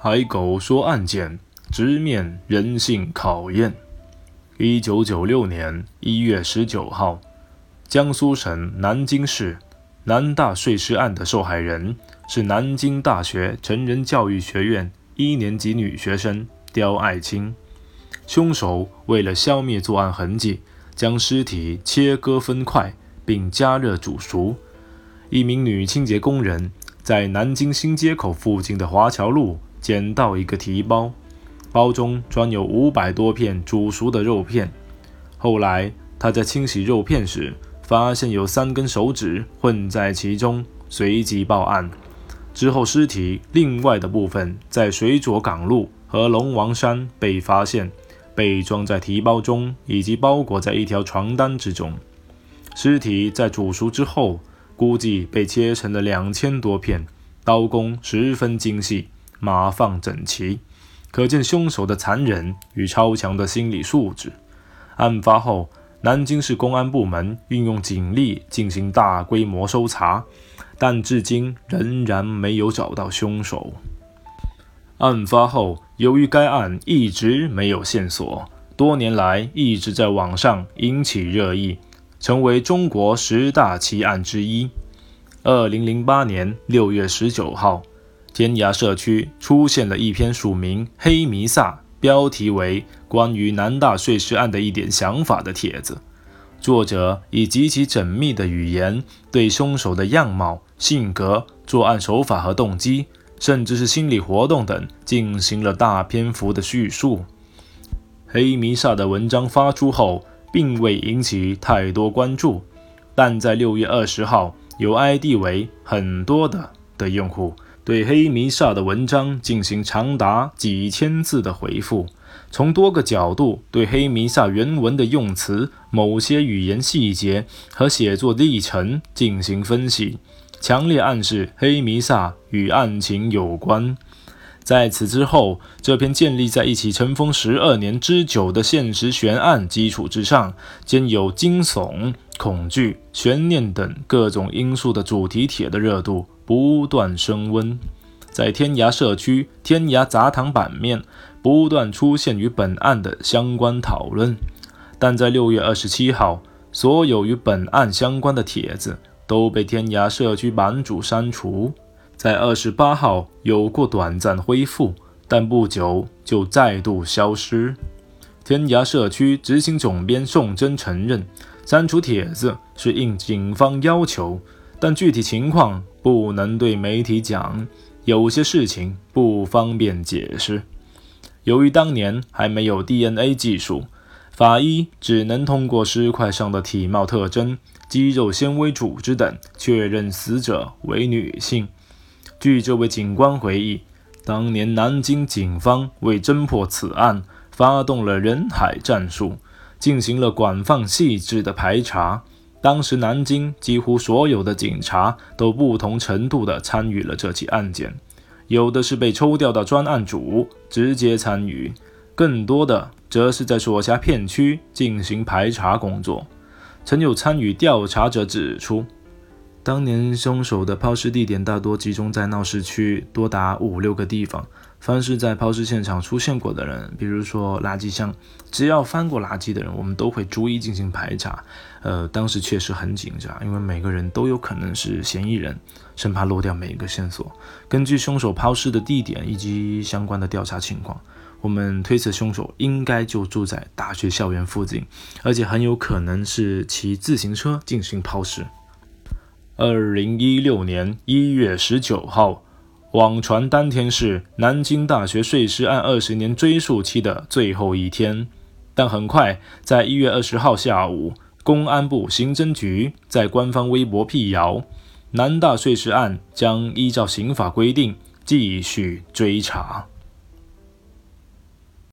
海狗说案件直面人性考验。一九九六年一月十九号，江苏省南京市南大碎尸案的受害人是南京大学成人教育学院一年级女学生刁爱青。凶手为了消灭作案痕迹，将尸体切割分块并加热煮熟。一名女清洁工人在南京新街口附近的华侨路。捡到一个提包，包中装有五百多片煮熟的肉片。后来他在清洗肉片时，发现有三根手指混在其中，随即报案。之后尸体另外的部分在水左港路和龙王山被发现，被装在提包中，以及包裹在一条床单之中。尸体在煮熟之后，估计被切成了两千多片，刀工十分精细。码放整齐，可见凶手的残忍与超强的心理素质。案发后，南京市公安部门运用警力进行大规模搜查，但至今仍然没有找到凶手。案发后，由于该案一直没有线索，多年来一直在网上引起热议，成为中国十大奇案之一。二零零八年六月十九号。天涯社区出现了一篇署名“黑弥撒”，标题为“关于南大碎尸案的一点想法”的帖子。作者以极其缜密的语言，对凶手的样貌、性格、作案手法和动机，甚至是心理活动等，进行了大篇幅的叙述。黑弥撒的文章发出后，并未引起太多关注，但在六月二十号，有 ID 为“很多的”的用户。对黑弥撒的文章进行长达几千字的回复，从多个角度对黑弥撒原文的用词、某些语言细节和写作历程进行分析，强烈暗示黑弥撒与案情有关。在此之后，这篇建立在一起尘封十二年之久的现实悬案基础之上，兼有惊悚、恐惧、悬念等各种因素的主题帖的热度。不断升温，在天涯社区、天涯杂谈版面不断出现与本案的相关讨论，但在六月二十七号，所有与本案相关的帖子都被天涯社区版主删除。在二十八号有过短暂恢复，但不久就再度消失。天涯社区执行总编宋真承认，删除帖子是应警方要求。但具体情况不能对媒体讲，有些事情不方便解释。由于当年还没有 DNA 技术，法医只能通过尸块上的体貌特征、肌肉纤维组织等确认死者为女性。据这位警官回忆，当年南京警方为侦破此案，发动了人海战术，进行了广泛细致的排查。当时，南京几乎所有的警察都不同程度地参与了这起案件，有的是被抽调到专案组直接参与，更多的则是在所辖片区进行排查工作。曾有参与调查者指出，当年凶手的抛尸地点大多集中在闹市区，多达五六个地方。凡是在抛尸现场出现过的人，比如说垃圾箱，只要翻过垃圾的人，我们都会逐一进行排查。呃，当时确实很紧张，因为每个人都有可能是嫌疑人，生怕漏掉每一个线索。根据凶手抛尸的地点以及相关的调查情况，我们推测凶手应该就住在大学校园附近，而且很有可能是骑自行车进行抛尸。二零一六年一月十九号。网传当天是南京大学碎尸案二十年追诉期的最后一天，但很快在一月二十号下午，公安部刑侦局在官方微博辟谣，南大碎尸案将依照刑法规定继续追查。